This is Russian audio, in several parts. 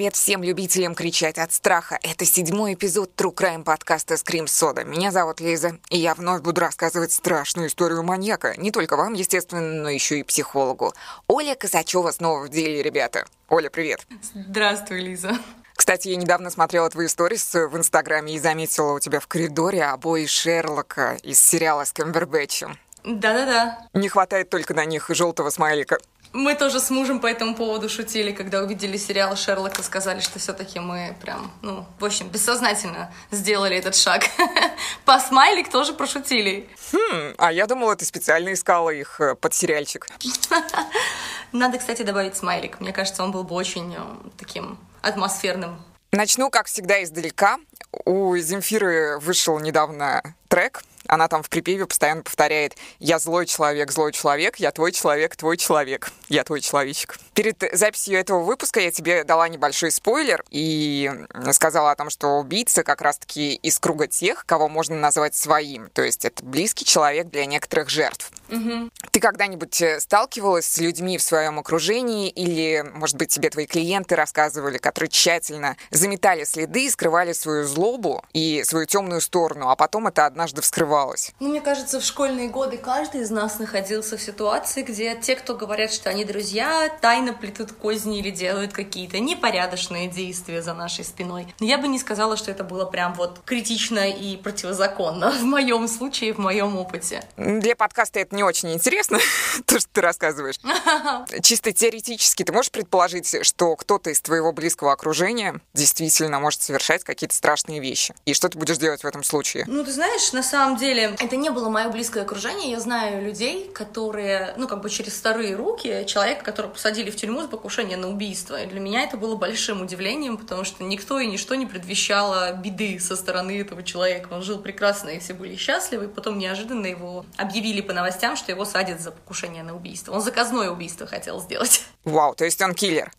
привет всем любителям кричать от страха. Это седьмой эпизод True Crime подкаста Scream Soda. Меня зовут Лиза, и я вновь буду рассказывать страшную историю маньяка. Не только вам, естественно, но еще и психологу. Оля Косачева снова в деле, ребята. Оля, привет. Здравствуй, Лиза. Кстати, я недавно смотрела твои сторис в Инстаграме и заметила у тебя в коридоре обои Шерлока из сериала с Камбербэтчем. Да-да-да. Не хватает только на них желтого смайлика. Мы тоже с мужем по этому поводу шутили, когда увидели сериал Шерлока, сказали, что все-таки мы прям, ну, в общем, бессознательно сделали этот шаг. По смайлик тоже прошутили. Хм, а я думала, ты специально искала их э, под сериальчик. Надо, кстати, добавить смайлик. Мне кажется, он был бы очень э, таким атмосферным. Начну, как всегда, издалека. У Земфиры вышел недавно трек, она там в припеве постоянно повторяет «Я злой человек, злой человек, я твой человек, твой человек, я твой человечек». Перед записью этого выпуска я тебе дала небольшой спойлер и сказала о том, что убийца как раз-таки из круга тех, кого можно назвать своим. То есть это близкий человек для некоторых жертв. Угу. Ты когда-нибудь э, сталкивалась с людьми в своем окружении или, может быть, тебе твои клиенты рассказывали, которые тщательно заметали следы и скрывали свою злобу и свою темную сторону, а потом это однажды вскрывалось? Ну, мне кажется, в школьные годы каждый из нас находился в ситуации, где те, кто говорят, что они друзья, тайно плетут козни или делают какие-то непорядочные действия за нашей спиной. Но я бы не сказала, что это было прям вот критично и противозаконно в моем случае, в моем опыте. Для подкаста это не очень интересно, то, что ты рассказываешь. Чисто теоретически ты можешь предположить, что кто-то из твоего близкого окружения действительно может совершать какие-то страшные вещи? И что ты будешь делать в этом случае? Ну, ты знаешь, на самом деле, это не было мое близкое окружение. Я знаю людей, которые, ну, как бы через вторые руки, человека, которого посадили в тюрьму за покушение на убийство. И для меня это было большим удивлением, потому что никто и ничто не предвещало беды со стороны этого человека. Он жил прекрасно, и все были счастливы, и потом неожиданно его объявили по новостям, новостям, что его садят за покушение на убийство. Он заказное убийство хотел сделать. Вау, то есть он киллер?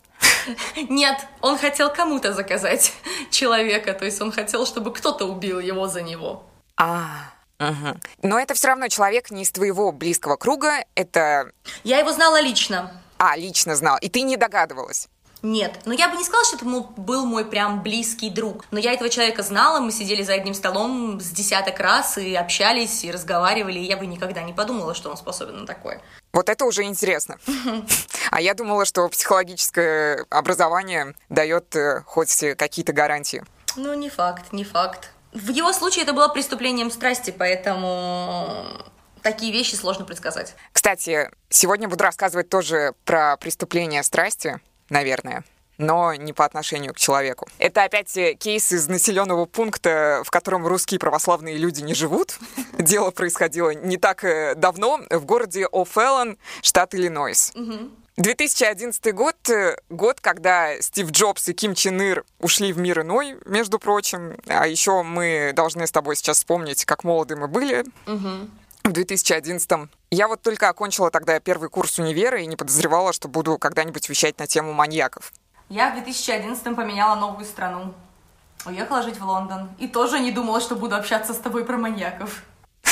Нет, он хотел кому-то заказать человека, то есть он хотел, чтобы кто-то убил его за него. А, угу. Но это все равно человек не из твоего близкого круга, это... Я его знала лично. А, лично знал, и ты не догадывалась? Нет. Но я бы не сказала, что это был мой прям близкий друг. Но я этого человека знала, мы сидели за одним столом с десяток раз и общались, и разговаривали, и я бы никогда не подумала, что он способен на такое. Вот это уже интересно. А я думала, что психологическое образование дает э, хоть какие-то гарантии. Ну, не факт, не факт. В его случае это было преступлением страсти, поэтому такие вещи сложно предсказать. Кстати, сегодня буду рассказывать тоже про преступление страсти наверное но не по отношению к человеку. Это опять кейс из населенного пункта, в котором русские православные люди не живут. Дело происходило не так э, давно в городе О'Феллон, штат Иллинойс. 2011 год, э, год, когда Стив Джобс и Ким Чен Ир ушли в мир иной, между прочим. А еще мы должны с тобой сейчас вспомнить, как молоды мы были. Угу в 2011-м. Я вот только окончила тогда первый курс универа и не подозревала, что буду когда-нибудь вещать на тему маньяков. Я в 2011-м поменяла новую страну. Уехала жить в Лондон. И тоже не думала, что буду общаться с тобой про маньяков.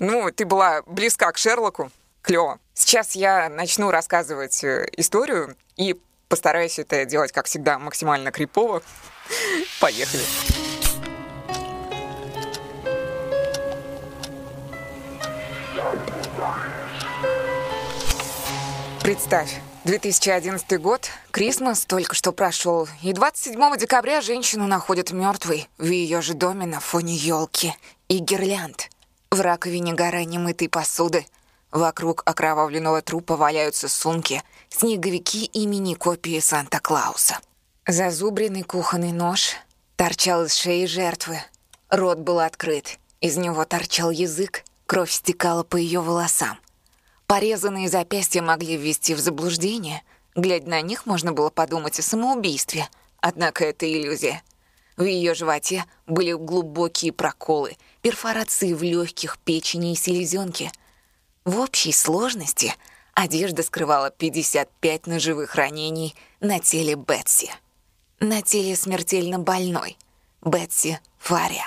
Ну, ты была близка к Шерлоку. Клево. Сейчас я начну рассказывать э, историю и постараюсь это делать, как всегда, максимально крипово. Поехали. Представь, 2011 год, Крисмас только что прошел, и 27 декабря женщину находят мертвой в ее же доме на фоне елки и гирлянд. В раковине гора немытой посуды. Вокруг окровавленного трупа валяются сумки, снеговики и мини-копии Санта-Клауса. Зазубренный кухонный нож торчал из шеи жертвы. Рот был открыт, из него торчал язык, кровь стекала по ее волосам. Порезанные запястья могли ввести в заблуждение. Глядя на них, можно было подумать о самоубийстве. Однако это иллюзия. В ее животе были глубокие проколы, перфорации в легких, печени и селезенке. В общей сложности одежда скрывала 55 ножевых ранений на теле Бетси. На теле смертельно больной Бетси Фария.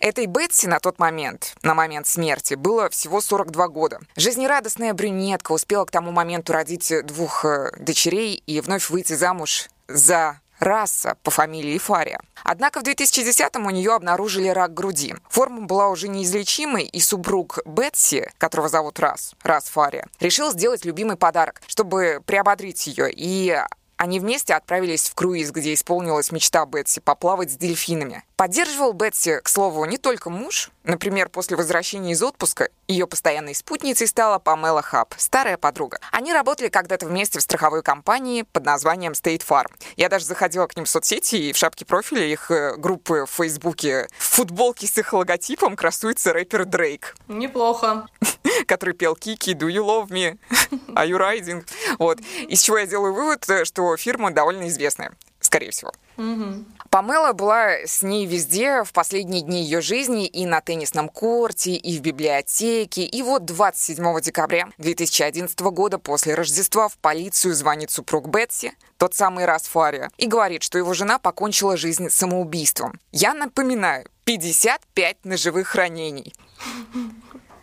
Этой Бетси на тот момент, на момент смерти, было всего 42 года. Жизнерадостная брюнетка успела к тому моменту родить двух э, дочерей и вновь выйти замуж за Раса по фамилии Фария. Однако в 2010-м у нее обнаружили рак груди. Форма была уже неизлечимой, и супруг Бетси, которого зовут Рас, Рас Фария, решил сделать любимый подарок, чтобы приободрить ее. И они вместе отправились в круиз, где исполнилась мечта Бетси поплавать с дельфинами. Поддерживал Бетси, к слову, не только муж. Например, после возвращения из отпуска ее постоянной спутницей стала Памела Хаб, старая подруга. Они работали когда-то вместе в страховой компании под названием State Farm. Я даже заходила к ним в соцсети, и в шапке профиля их э, группы в Фейсбуке в футболке с их логотипом красуется рэпер Дрейк. Неплохо. Который пел Кики, Do You Love Me? Are You Riding? Вот. Из чего я делаю вывод, э, что фирма довольно известная скорее всего. Угу. Памела была с ней везде в последние дни ее жизни и на теннисном корте, и в библиотеке. И вот 27 декабря 2011 года после Рождества в полицию звонит супруг Бетси, тот самый Расфария, и говорит, что его жена покончила жизнь самоубийством. Я напоминаю, 55 ножевых ранений.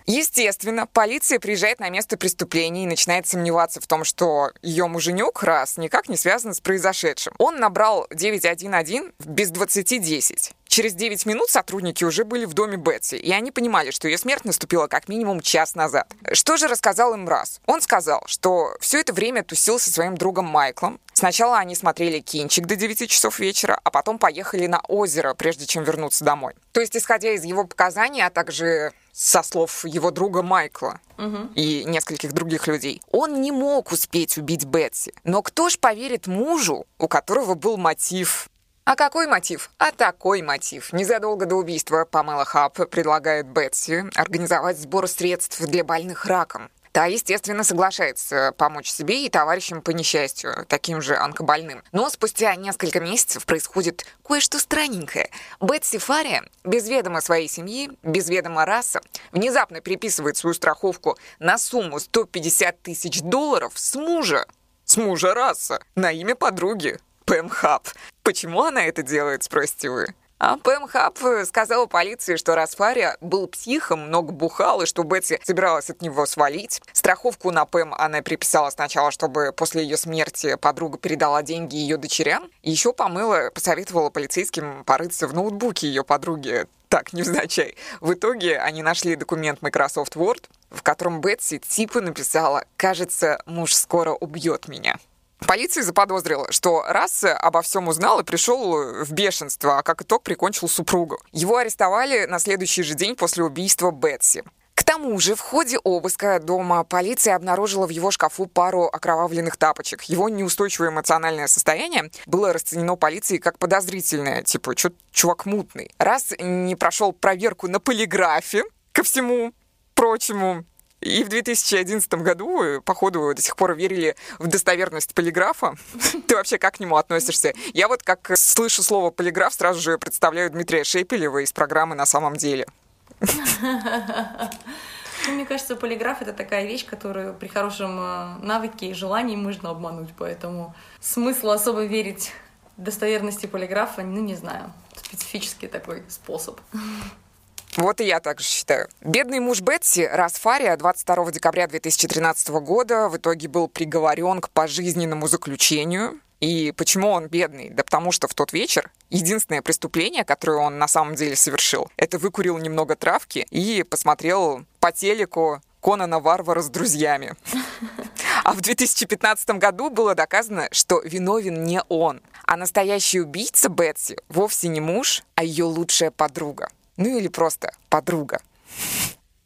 Естественно, полиция приезжает на место преступления и начинает сомневаться в том, что ее муженек раз никак не связан с произошедшим. Он набрал 911 без 2010. Через 9 минут сотрудники уже были в доме Бетси, и они понимали, что ее смерть наступила как минимум час назад. Что же рассказал им Раз? Он сказал, что все это время тусил со своим другом Майклом. Сначала они смотрели кинчик до 9 часов вечера, а потом поехали на озеро, прежде чем вернуться домой. То есть, исходя из его показаний, а также со слов его друга Майкла угу. и нескольких других людей. Он не мог успеть убить Бетси. Но кто ж поверит мужу, у которого был мотив? А какой мотив? А такой мотив. Незадолго до убийства Памела Хаб предлагает Бетси организовать сбор средств для больных раком. Та, естественно, соглашается помочь себе и товарищам по несчастью, таким же онкобольным. Но спустя несколько месяцев происходит кое-что странненькое. Бетси Фария, без ведома своей семьи, без ведома раса, внезапно переписывает свою страховку на сумму 150 тысяч долларов с мужа. С мужа раса. На имя подруги. Пэм Хаб. Почему она это делает, спросите вы? А Пэм Хаб сказала полиции, что Расфария был психом, много бухал, и что Бетси собиралась от него свалить. Страховку на Пэм она приписала сначала, чтобы после ее смерти подруга передала деньги ее дочерям. Еще помыла, посоветовала полицейским порыться в ноутбуке ее подруги. Так, невзначай. В итоге они нашли документ Microsoft Word, в котором Бетси типа написала «Кажется, муж скоро убьет меня». Полиция заподозрила, что раз обо всем узнал и пришел в бешенство, а как итог прикончил супругу. Его арестовали на следующий же день после убийства Бетси. К тому же в ходе обыска дома полиция обнаружила в его шкафу пару окровавленных тапочек. Его неустойчивое эмоциональное состояние было расценено полицией как подозрительное, типа, что чувак мутный. Раз не прошел проверку на полиграфе, ко всему прочему, и в 2011 году, э, походу, до сих пор верили в достоверность полиграфа. Ты вообще как к нему относишься? Я вот как слышу слово полиграф, сразу же представляю Дмитрия Шепелева из программы «На самом деле». Ну, мне кажется, полиграф — это такая вещь, которую при хорошем э, навыке и желании можно обмануть, поэтому смысла особо верить достоверности полиграфа, ну, не знаю. Специфический такой способ. Вот и я так же считаю. Бедный муж Бетси, Расфария, 22 декабря 2013 года в итоге был приговорен к пожизненному заключению. И почему он бедный? Да потому что в тот вечер единственное преступление, которое он на самом деле совершил, это выкурил немного травки и посмотрел по телеку Конана Варвара с друзьями. А в 2015 году было доказано, что виновен не он, а настоящий убийца Бетси вовсе не муж, а ее лучшая подруга. Ну или просто подруга.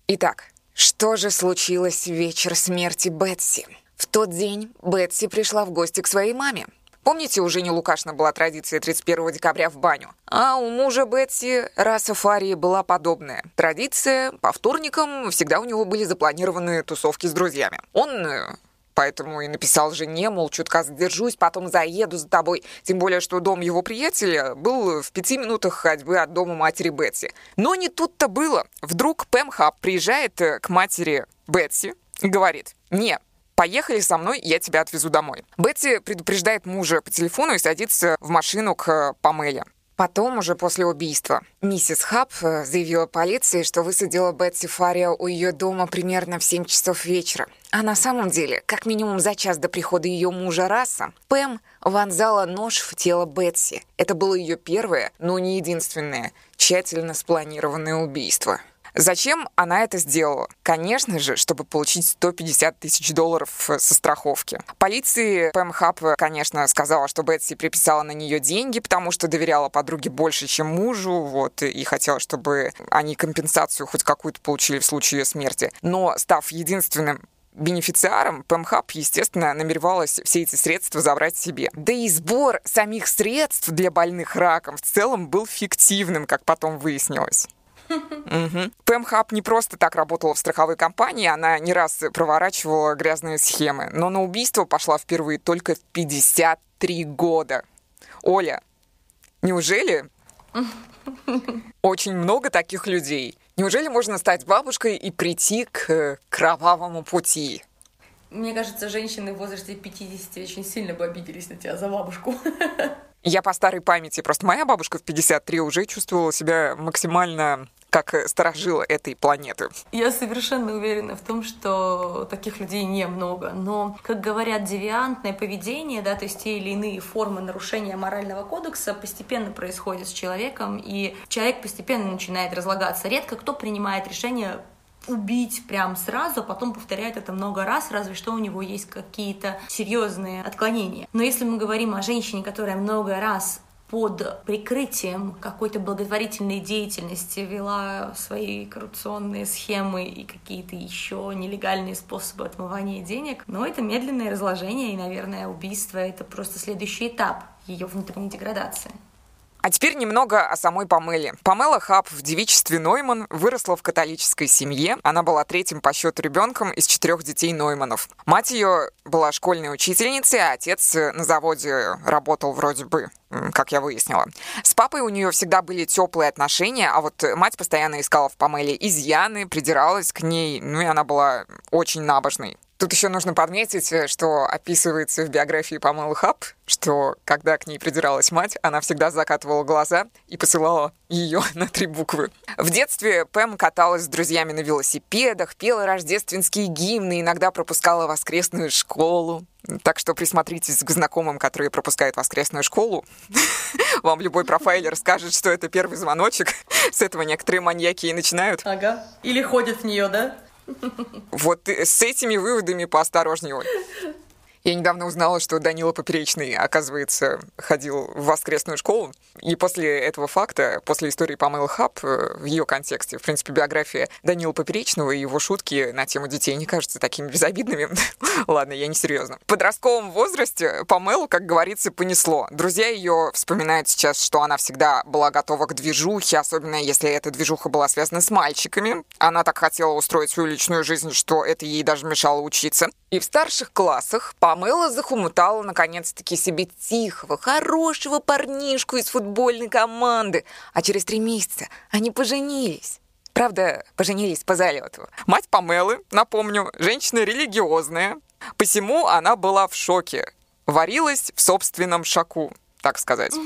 Итак, что же случилось в вечер смерти Бетси? В тот день Бетси пришла в гости к своей маме. Помните, у Жени Лукашна была традиция 31 декабря в баню? А у мужа Бетси, раса Фарии, была подобная. Традиция, по вторникам всегда у него были запланированы тусовки с друзьями. Он э, Поэтому и написал жене, мол, чутка задержусь, потом заеду за тобой. Тем более, что дом его приятеля был в пяти минутах ходьбы от дома матери Бетси. Но не тут-то было. Вдруг Пэм Хаб приезжает э, к матери Бетси и говорит, «Не, поехали со мной, я тебя отвезу домой». Бетти предупреждает мужа по телефону и садится в машину к Памеле. Потом, уже после убийства, миссис Хаб э, заявила полиции, что высадила Бетси Фарио у ее дома примерно в 7 часов вечера. А на самом деле, как минимум за час до прихода ее мужа Раса, Пэм вонзала нож в тело Бетси. Это было ее первое, но не единственное, тщательно спланированное убийство. Зачем она это сделала? Конечно же, чтобы получить 150 тысяч долларов э, со страховки. Полиции Пэм Хаб, конечно, сказала, что Бетси приписала на нее деньги, потому что доверяла подруге больше, чем мужу, вот, и хотела, чтобы они компенсацию хоть какую-то получили в случае ее смерти. Но, став единственным бенефициаром, Пэмхаб, естественно, намеревалась все эти средства забрать себе. Да и сбор самих средств для больных раком в целом был фиктивным, как потом выяснилось. Угу. Не просто так работала в страховой компании, она не раз проворачивала грязные схемы, но на убийство пошла впервые только в 53 года. Оля, неужели очень много таких людей? Неужели можно стать бабушкой и прийти к кровавому пути? Мне кажется, женщины в возрасте 50 очень сильно бы обиделись на тебя за бабушку. Я по старой памяти, просто моя бабушка в 53 уже чувствовала себя максимально как сторожила этой планеты. Я совершенно уверена в том, что таких людей немного. Но, как говорят, девиантное поведение, да, то есть те или иные формы нарушения морального кодекса постепенно происходят с человеком, и человек постепенно начинает разлагаться. Редко кто принимает решение убить прям сразу, а потом повторяет это много раз, разве что у него есть какие-то серьезные отклонения. Но если мы говорим о женщине, которая много раз под прикрытием какой-то благотворительной деятельности вела свои коррупционные схемы и какие-то еще нелегальные способы отмывания денег. Но это медленное разложение, и, наверное, убийство — это просто следующий этап ее внутренней деградации. А теперь немного о самой Памеле. Памела Хаб в девичестве Нойман выросла в католической семье. Она была третьим по счету ребенком из четырех детей Нойманов. Мать ее была школьной учительницей, а отец на заводе работал вроде бы как я выяснила. С папой у нее всегда были теплые отношения, а вот мать постоянно искала в Памеле изъяны, придиралась к ней, ну и она была очень набожной. Тут еще нужно подметить, э, что описывается в биографии Памелы Хаб, что когда к ней придиралась мать, она всегда закатывала глаза и посылала ее на три буквы. В детстве Пэм каталась с друзьями на велосипедах, пела рождественские гимны, иногда пропускала воскресную школу. Так что присмотритесь к знакомым, которые пропускают воскресную школу. Вам любой профайлер скажет, что это первый звоночек. С этого некоторые маньяки и начинают. Ага. Или ходят в нее, да? Вот с этими выводами поосторожнее. Я недавно узнала, что Данила Поперечный, оказывается, ходил в воскресную школу. И после этого факта, после истории Памелы Хаб, э, в ее контексте, в принципе, биография Данила Поперечного и его шутки на тему детей не кажутся такими безобидными. Ладно, я не серьезно. В подростковом возрасте Памелу, как говорится, понесло. Друзья ее вспоминают сейчас, что она всегда была готова к движухе, особенно если эта движуха была связана с мальчиками. Она так хотела устроить свою личную жизнь, что это ей даже мешало учиться. И в старших классах Памела захумутала наконец-таки себе тихого, хорошего парнишку из футбольной команды. А через три месяца они поженились. Правда, поженились по залету. Мать Памелы, напомню, женщина религиозная. Посему она была в шоке. Варилась в собственном шаку так сказать.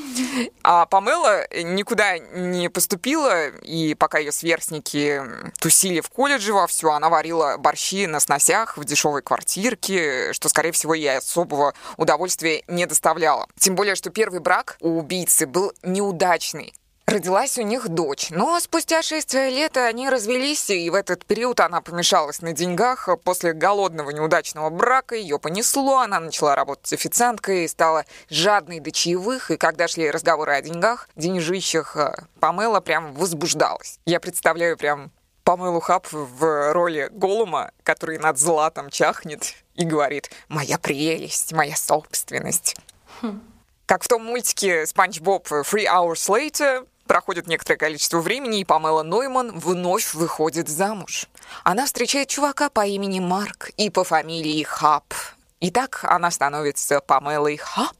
А Памела никуда не поступила, и пока ее сверстники тусили в колледже вовсю, она варила борщи на сносях в дешевой квартирке, что, скорее всего, ей особого удовольствия не доставляло. Тем более, что первый брак у убийцы был неудачный. Родилась у них дочь, но спустя шесть лет они развелись, и в этот период она помешалась на деньгах. После голодного неудачного брака ее понесло, она начала работать официанткой, стала жадной до чаевых, и когда шли разговоры о деньгах, деньжищах, э, Памела прям возбуждалась. Я представляю прям Памелу Хаб в роли Голума, который над златом чахнет и говорит «Моя прелесть, моя собственность». Хм. Как в том мультике «Спанч Боб Three Hours Later», Проходит некоторое количество времени, и Памела Нойман вновь выходит замуж. Она встречает чувака по имени Марк и по фамилии Хаб. И так она становится Памелой Хаб.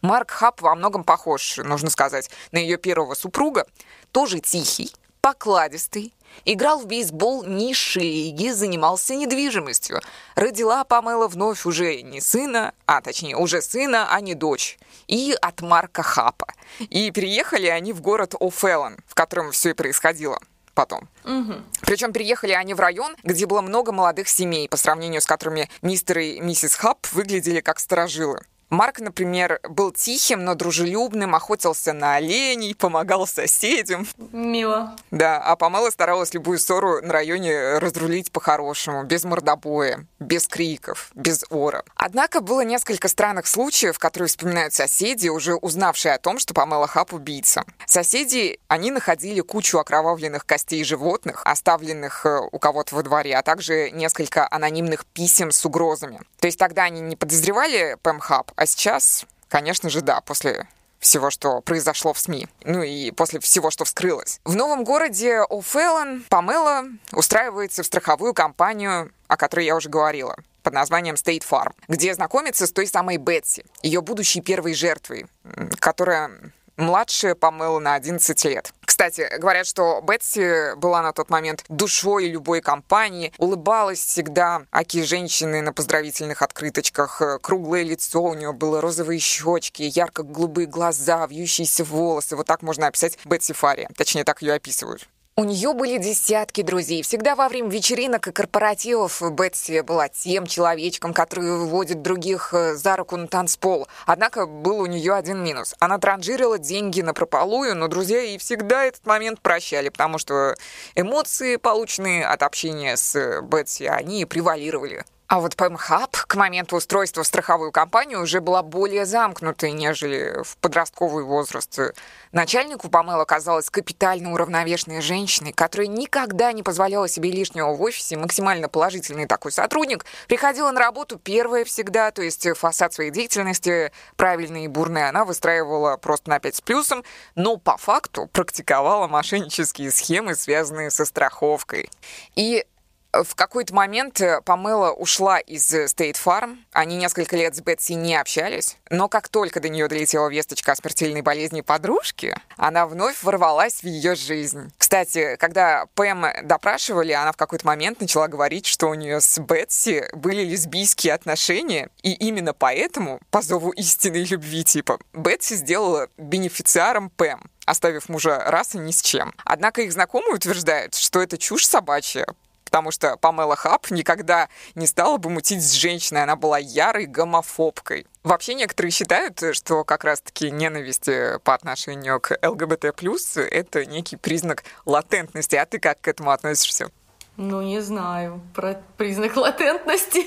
Марк Хаб во многом похож, нужно сказать, на ее первого супруга. Тоже тихий, покладистый, играл в бейсбол низшей лиги, занимался недвижимостью. Родила Памела вновь уже не сына, а точнее уже сына, а не дочь. И от Марка Хапа. И переехали они в город О'Феллон, в котором все и происходило потом. Угу. Причем переехали они в район, где было много молодых семей, по сравнению с которыми мистер и миссис Хаб выглядели как сторожилы. Марк, например, был тихим, но дружелюбным, охотился на оленей, помогал соседям. Мило. Да, а Памела старалась любую ссору на районе разрулить по-хорошему, без мордобоя, без криков, без ора. Однако было несколько странных случаев, которые вспоминают соседи, уже узнавшие о том, что Памела Хап убийца. Соседи, они находили кучу окровавленных костей животных, оставленных э, у кого-то во дворе, а также несколько анонимных писем с угрозами. То есть тогда они не подозревали Пэм Хаб, а сейчас, конечно же, да, после всего, что произошло в СМИ. Ну и после всего, что вскрылось. В новом городе О'Феллон Памела устраивается в страховую компанию, о которой я уже говорила под названием State Farm, где знакомится с той самой Бетси, ее будущей первой жертвой, которая младше Памелы на 11 лет. Кстати, говорят, что Бетси была на тот момент душой любой компании, улыбалась всегда, аки женщины на поздравительных открыточках, круглое лицо у нее было, розовые щечки, ярко-голубые глаза, вьющиеся волосы. Вот так можно описать Бетси Фари. Точнее, так ее описывают. У нее были десятки друзей. Всегда во время вечеринок и корпоративов Бетси была тем человечком, который выводит других э, за руку на танцпол. Однако был у нее один минус. Она транжирила деньги на прополую, но друзья ей всегда этот момент прощали, потому что эмоции, полученные от общения с Бетси, они превалировали. А вот PMHub к моменту устройства в страховую компанию уже была более замкнутой, нежели в подростковый возраст. Начальнику Памела оказалась капитально уравновешенной женщиной, которая никогда не позволяла себе лишнего в офисе, максимально положительный такой сотрудник, приходила на работу первая всегда, то есть фасад своей деятельности правильный и бурный она выстраивала просто на 5 с плюсом, но по факту практиковала мошеннические схемы, связанные со страховкой. И в какой-то момент э, Памела ушла из э, State Farm. Они несколько лет с Бетси не общались. Но как только до нее долетела весточка о смертельной болезни подружки, она вновь ворвалась в ее жизнь. Кстати, когда Пэм допрашивали, она в какой-то момент начала говорить, что у нее с Бетси были лесбийские отношения, и именно поэтому, по зову истинной любви типа, Бетси сделала бенефициаром Пэм оставив мужа раз и ни с чем. Однако их знакомые утверждают, что это чушь собачья, потому что Памела Хаб никогда не стала бы мутить с женщиной, она была ярой гомофобкой. Вообще некоторые считают, что как раз-таки ненависть э, по отношению к ЛГБТ+, это некий признак латентности. А ты как к этому относишься? Ну, не знаю про признак латентности.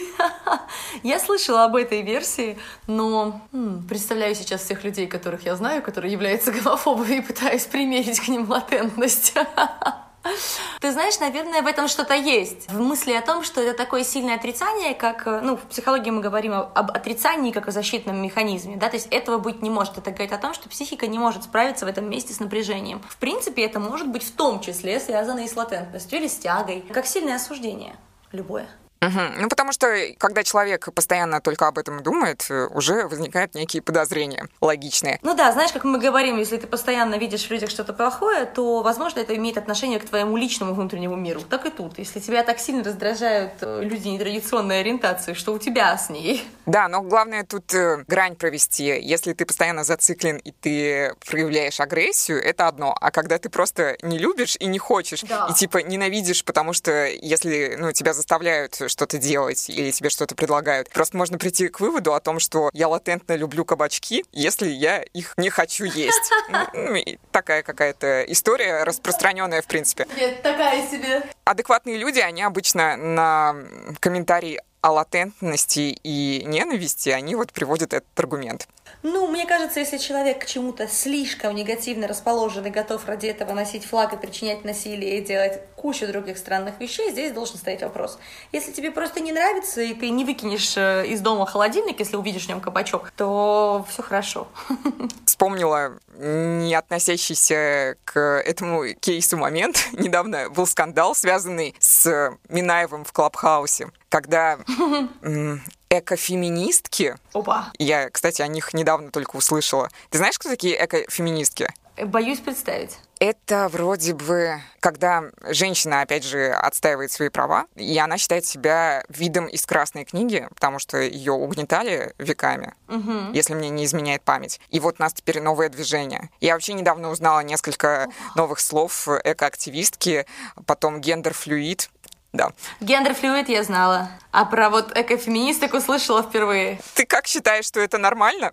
я слышала об этой версии, но представляю сейчас всех людей, которых я знаю, которые являются гомофобами, и пытаюсь примерить к ним латентность. Ты знаешь, наверное, в этом что-то есть. В мысли о том, что это такое сильное отрицание, как, э, ну, в психологии мы говорим об отрицании как о защитном механизме, да, то есть этого быть не может. Это говорит о том, что психика не может справиться в этом месте с напряжением. В принципе, это может быть в том числе связано и с латентностью или с тягой, как сильное осуждение любое. Угу. Ну, потому что, когда человек постоянно только об этом думает, э, уже возникают некие подозрения логичные. Ну да, знаешь, как мы говорим, если ты постоянно видишь в людях что-то плохое, то, возможно, это имеет отношение к твоему личному внутреннему миру. Так и тут. Если тебя так сильно раздражают э, люди нетрадиционной ориентации, что у тебя с ней? Да, но главное тут э, грань провести. Если ты постоянно зациклен и ты проявляешь агрессию, это одно. А когда ты просто не любишь и не хочешь, да. и типа ненавидишь, потому что если ну, тебя заставляют что-то делать или тебе что-то предлагают. Просто можно прийти к выводу о том, что я латентно люблю кабачки, если я их не хочу есть. Такая какая-то история распространенная, в принципе. Нет, такая себе. Адекватные люди, они обычно на комментарии о латентности и ненависти, они вот приводят этот аргумент. Ну, мне кажется, если человек к чему-то слишком негативно расположен и готов ради этого носить флаг и причинять насилие и делать кучу других странных вещей, здесь должен стоять вопрос. Если тебе просто не нравится, и ты не выкинешь э, из дома холодильник, если увидишь в нем кабачок, то все хорошо. Вспомнила не относящийся к этому кейсу момент. Недавно был скандал, связанный с Минаевым в Клабхаусе, когда экофеминистки. Опа. Я, кстати, о них недавно только услышала. Ты знаешь, кто такие экофеминистки? Боюсь представить. Это вроде бы, когда женщина, опять же, отстаивает свои права, и она считает себя видом из красной книги, потому что ее угнетали веками, угу. если мне не изменяет память. И вот у нас теперь новое движение. Я вообще недавно узнала несколько новых слов экоактивистки, потом gender fluid, да. Gender fluid я знала, а про вот экофеминисток услышала впервые. Ты как считаешь, что это нормально?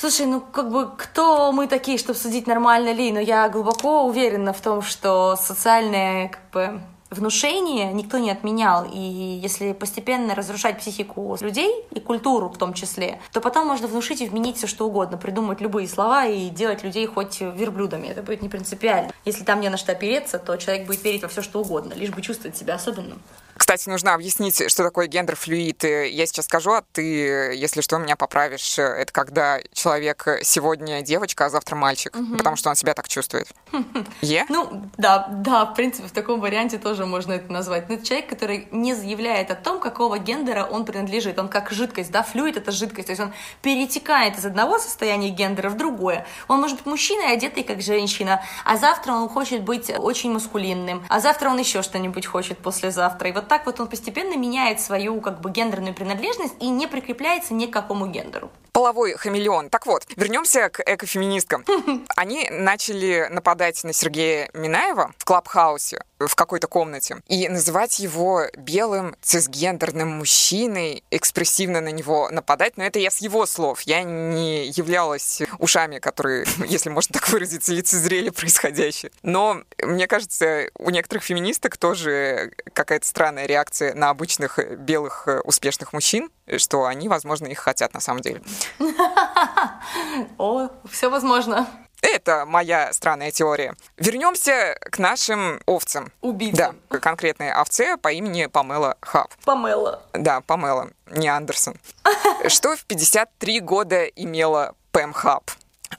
Слушай, ну как бы кто мы такие, чтобы судить, нормально ли? Но я глубоко уверена в том, что социальное как бы внушение никто не отменял. И если постепенно разрушать психику людей и культуру в том числе, то потом можно внушить и вменить все что угодно, придумать любые слова и делать людей хоть верблюдами. Это будет не принципиально. Если там не на что опереться, то человек будет верить во все что угодно, лишь бы чувствовать себя особенным. Кстати, нужно объяснить, что такое гендер-флюид. Я сейчас скажу, а ты, если что, меня поправишь. Это когда человек сегодня девочка, а завтра мальчик, угу. потому что он себя так чувствует. Е? Ну, да, да, в принципе, в таком варианте тоже можно это назвать. Но это человек, который не заявляет о том, какого гендера он принадлежит. Он как жидкость, да, флюид — это жидкость. То есть он перетекает из одного состояния гендера в другое. Он может быть мужчиной, одетый как женщина, а завтра он хочет быть очень маскулинным, а завтра он еще что-нибудь хочет послезавтра. И вот так вот он постепенно меняет свою как бы гендерную принадлежность и не прикрепляется ни к какому гендеру. Половой хамелеон. Так вот, вернемся к экофеминисткам. Они начали нападать на Сергея Минаева в Клабхаусе в какой-то комнате и называть его белым цисгендерным мужчиной, экспрессивно на него нападать. Но это я с его слов. Я не являлась ушами, которые, если можно так выразиться, лицезрели происходящее. Но мне кажется, у некоторых феминисток тоже какая-то странная реакция на обычных белых успешных мужчин, что они, возможно, их хотят на самом деле. О, все возможно. Это моя странная теория. Вернемся к нашим овцам. Убийцам. Да, конкретной овце по имени Памела Хаб. Памела. Да, Памела, не Андерсон. Что в 53 года имела Пэм Хаб?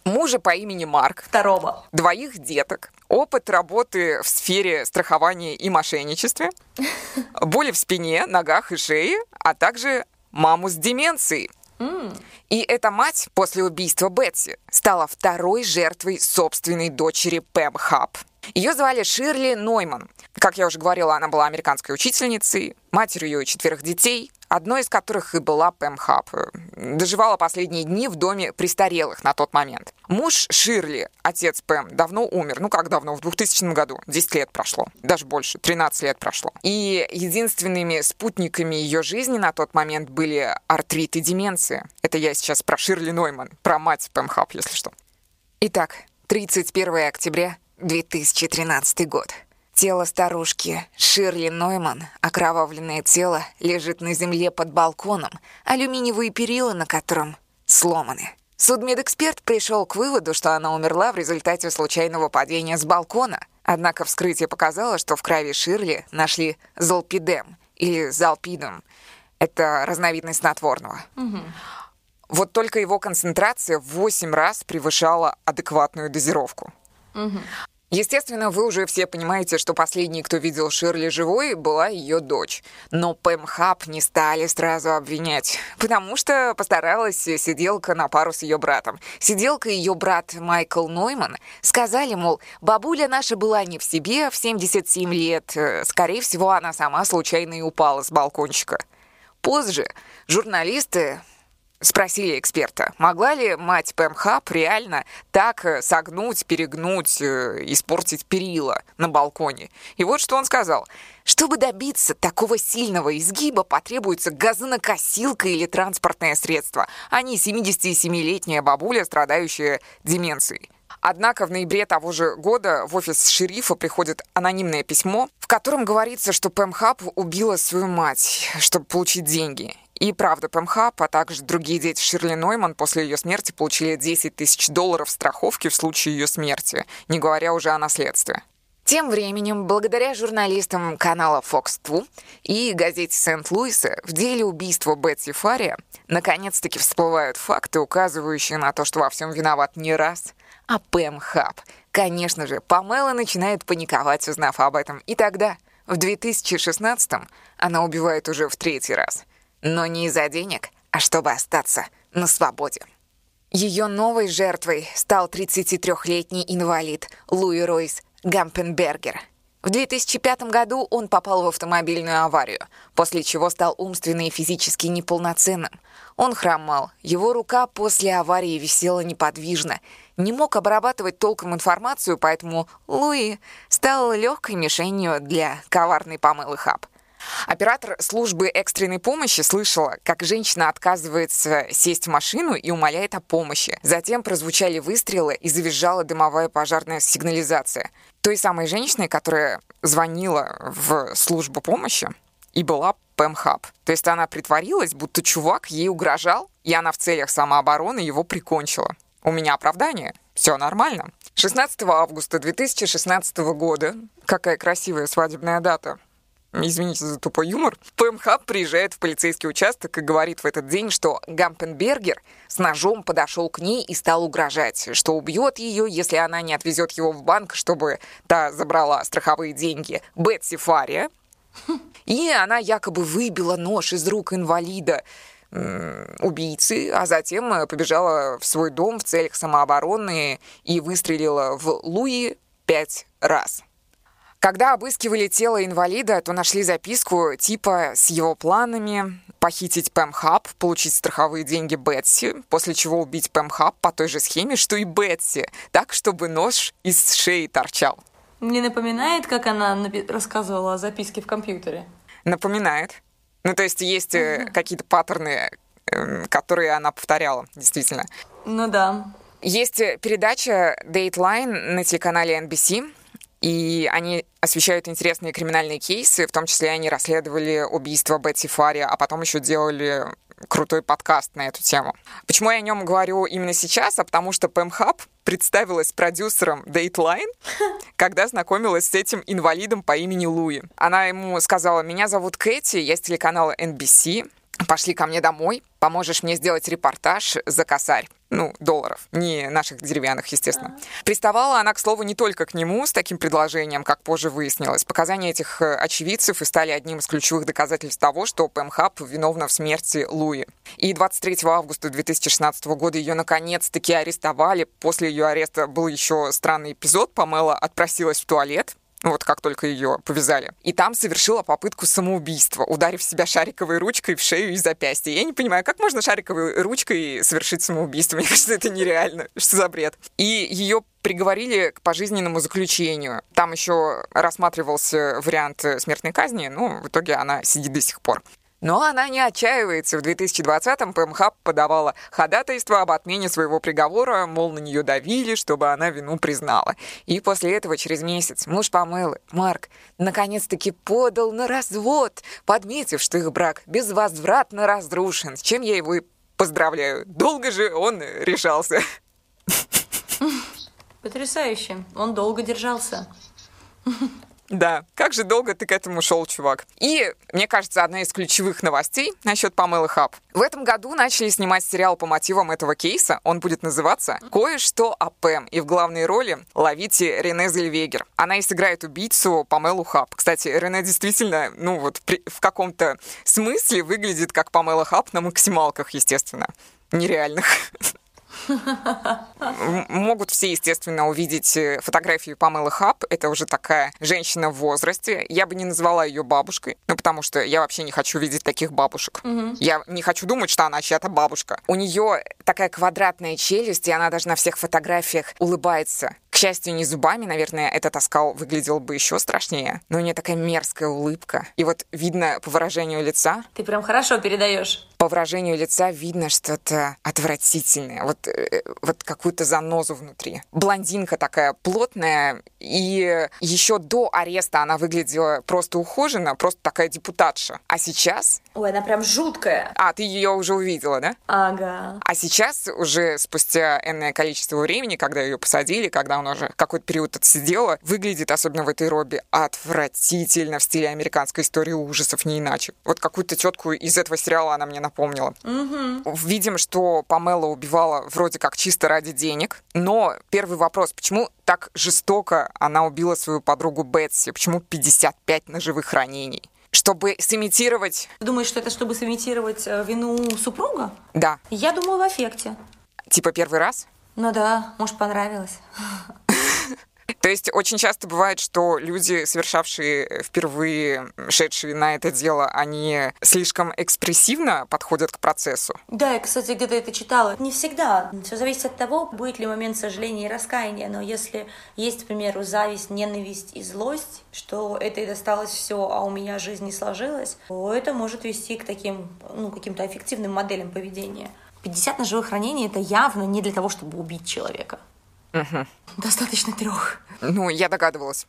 Мужа по имени Марк. Второго. Двоих деток. Опыт работы в сфере страхования и мошенничестве. Боли в спине, ногах и шее, а также маму с деменцией. И эта мать после убийства Бетси стала второй жертвой собственной дочери Пэм Хаб. Ее звали Ширли Нойман. Как я уже говорила, она была американской учительницей, матерью четверых детей, одной из которых и была Пэм Хаб. Доживала последние дни в доме престарелых на тот момент. Муж Ширли, отец Пэм, давно умер. Ну как давно? В 2000 году. 10 лет прошло. Даже больше. 13 лет прошло. И единственными спутниками ее жизни на тот момент были артрит и деменция. Это я сейчас про Ширли Нойман, про мать Пэм Хаб, если что. Итак, 31 октября 2013 год. Тело старушки Ширли Нойман, окровавленное тело, лежит на земле под балконом, алюминиевые перила на котором сломаны. Судмедэксперт пришел к выводу, что она умерла в результате случайного падения с балкона. Однако вскрытие показало, что в крови Ширли нашли золпидем или залпидом. Это разновидность снотворного. Угу. Вот только его концентрация в 8 раз превышала адекватную дозировку. Угу. Естественно, вы уже все понимаете, что последний, кто видел Ширли живой, была ее дочь. Но Пэм Хаб не стали сразу обвинять, потому что постаралась сиделка на пару с ее братом. Сиделка и ее брат Майкл Нойман сказали, мол, бабуля наша была не в себе в 77 лет. Скорее всего, она сама случайно и упала с балкончика. Позже журналисты Спросили эксперта, могла ли мать Пэм Хаб реально так э, согнуть, перегнуть, э, испортить перила на балконе. И вот что он сказал. Чтобы добиться такого сильного изгиба, потребуется газонокосилка или транспортное средство, а не 77-летняя бабуля, страдающая деменцией. Однако в ноябре того же года в офис шерифа приходит анонимное письмо, в котором говорится, что Пэм Хаб убила свою мать, чтобы получить деньги. И правда, ПМХ, а также другие дети Ширли Нойман после ее смерти получили 10 тысяч долларов страховки в случае ее смерти, не говоря уже о наследстве. Тем временем, благодаря журналистам канала Fox 2 и газете Сент-Луиса, в деле убийства Бетси Фария наконец-таки всплывают факты, указывающие на то, что во всем виноват не раз, а Пэм Хаб. Конечно же, Памела начинает паниковать, узнав об этом. И тогда, в 2016-м, она убивает уже в третий раз — но не из-за денег, а чтобы остаться на свободе. Ее новой жертвой стал 33-летний инвалид Луи Ройс Гампенбергер. В 2005 году он попал в автомобильную аварию, после чего стал умственно и физически неполноценным. Он хромал, его рука после аварии висела неподвижно, не мог обрабатывать толком информацию, поэтому Луи стал легкой мишенью для коварной помылы Хаб. Оператор службы экстренной помощи слышала, как женщина отказывается сесть в машину и умоляет о помощи. Затем прозвучали выстрелы и завизжала дымовая пожарная сигнализация. Той самой женщиной, которая звонила в службу помощи, и была Пэм. То есть она притворилась, будто чувак ей угрожал, и она в целях самообороны его прикончила. У меня оправдание. Все нормально. 16 августа 2016 года. Какая красивая свадебная дата извините за тупой юмор, ПМХ приезжает в полицейский участок и говорит в этот день, что Гампенбергер с ножом подошел к ней и стал угрожать, что убьет ее, если она не отвезет его в банк, чтобы та забрала страховые деньги Бетси Фария. И она якобы выбила нож из рук инвалида убийцы, а затем побежала в свой дом в целях самообороны и выстрелила в Луи пять раз. Когда обыскивали тело инвалида, то нашли записку типа с его планами похитить Пэм Хаб, получить страховые деньги Бетси, после чего убить Пэм Хаб по той же схеме, что и Бетси, так, чтобы нож из шеи торчал. Мне напоминает, как она рассказывала о записке в компьютере? Напоминает. Ну, то есть есть uh-huh. какие-то паттерны, эм, которые она повторяла, действительно. Ну да. Есть передача Dateline на телеканале NBC, и они освещают интересные криминальные кейсы, в том числе они расследовали убийство Бетси Фари, а потом еще делали крутой подкаст на эту тему. Почему я о нем говорю именно сейчас? А потому что Хаб представилась продюсером Dateline, когда знакомилась с этим инвалидом по имени Луи. Она ему сказала, меня зовут Кэти, я с телеканала NBC, пошли ко мне домой, поможешь мне сделать репортаж за косарь. Ну, долларов, не наших деревянных, естественно. Приставала она, к слову, не только к нему с таким предложением, как позже выяснилось. Показания этих э, очевидцев и стали одним из ключевых доказательств того, что Пэм Хаб виновна в смерти Луи. И 23 августа 2016 года ее наконец-таки арестовали. После ее ареста был еще странный эпизод. Памела отпросилась в туалет, вот как только ее повязали. И там совершила попытку самоубийства, ударив себя шариковой ручкой в шею и запястье. Я не понимаю, как можно шариковой ручкой совершить самоубийство? Мне кажется, это нереально. Что за бред? И ее приговорили к пожизненному заключению. Там еще рассматривался вариант смертной казни, но в итоге она сидит до сих пор. Но она не отчаивается. В 2020-м ПМХ подавала ходатайство об отмене своего приговора, мол, на нее давили, чтобы она вину признала. И после этого через месяц муж Памелы, Марк, наконец-таки подал на развод, подметив, что их брак безвозвратно разрушен, с чем я его и поздравляю. Долго же он решался. Потрясающе. Он долго держался. Да, как же долго ты к этому шел, чувак. И, мне кажется, одна из ключевых новостей насчет Памелы Хаб. В этом году начали снимать сериал по мотивам этого кейса. Он будет называться «Кое-что о Пэм». И в главной роли ловите Рене Зельвегер. Она и сыграет убийцу Памелу Хаб. Кстати, Рене действительно, ну вот, при, в каком-то смысле выглядит как Памела Хаб на максималках, естественно. Нереальных. Могут все, естественно, увидеть э, фотографию Памелы Хаб. Это уже такая женщина в возрасте. Я бы не назвала ее бабушкой, ну, потому что я вообще не хочу видеть таких бабушек. Угу. Я не хочу думать, что она чья-то бабушка. У нее такая квадратная челюсть, и она даже на всех фотографиях улыбается. К счастью, не зубами, наверное, этот оскал выглядел бы еще страшнее. Но у нее такая мерзкая улыбка. И вот видно по выражению лица... Ты прям хорошо передаешь. По выражению лица видно что-то отвратительное. Вот, э, вот какую-то занозу внутри. Блондинка такая плотная. И еще до ареста она выглядела просто ухоженно, просто такая депутатша. А сейчас... Ой, она прям жуткая. А, ты ее уже увидела, да? Ага. А сейчас, уже спустя энное количество времени, когда ее посадили, когда она уже какой-то период отсидела, выглядит, особенно в этой робе, отвратительно в стиле американской истории ужасов, не иначе. Вот какую-то тетку из этого сериала она мне напомнила. Угу. Видим, что Памела убивала вроде как чисто ради денег, но первый вопрос, почему так жестоко она убила свою подругу Бетси? Почему 55 ножевых ранений? чтобы сымитировать... Думаешь, что это чтобы сымитировать э, вину супруга? Да. Я думаю, в аффекте. Типа первый раз? Ну да, может, понравилось. То есть очень часто бывает, что люди, совершавшие впервые, шедшие на это дело, они слишком экспрессивно подходят к процессу. Да, я, кстати, где-то это читала. Не всегда. Все зависит от того, будет ли момент сожаления и раскаяния. Но если есть, к примеру, зависть, ненависть и злость, что это и досталось все, а у меня жизнь не сложилась, то это может вести к таким, ну, каким-то эффективным моделям поведения. 50 ножевых ранений это явно не для того, чтобы убить человека. Угу. Достаточно трех. Ну, я догадывалась.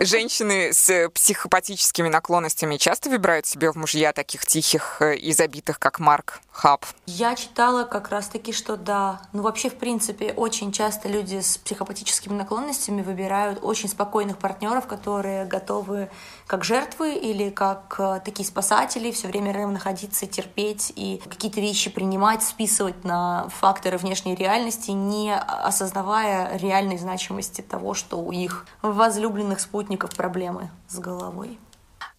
Женщины с психопатическими наклонностями часто выбирают себе в мужья таких тихих э, и забитых, как Марк Хаб? Я читала как раз-таки, что да. Ну, вообще, в принципе, очень часто люди с психопатическими наклонностями выбирают очень спокойных партнеров, которые готовы как жертвы или как э, такие спасатели все время рядом находиться, терпеть и какие-то вещи принимать, списывать на факторы внешней реальности, не осознавая реальной значимости того, что у их возлюбленных спутников проблемы с головой.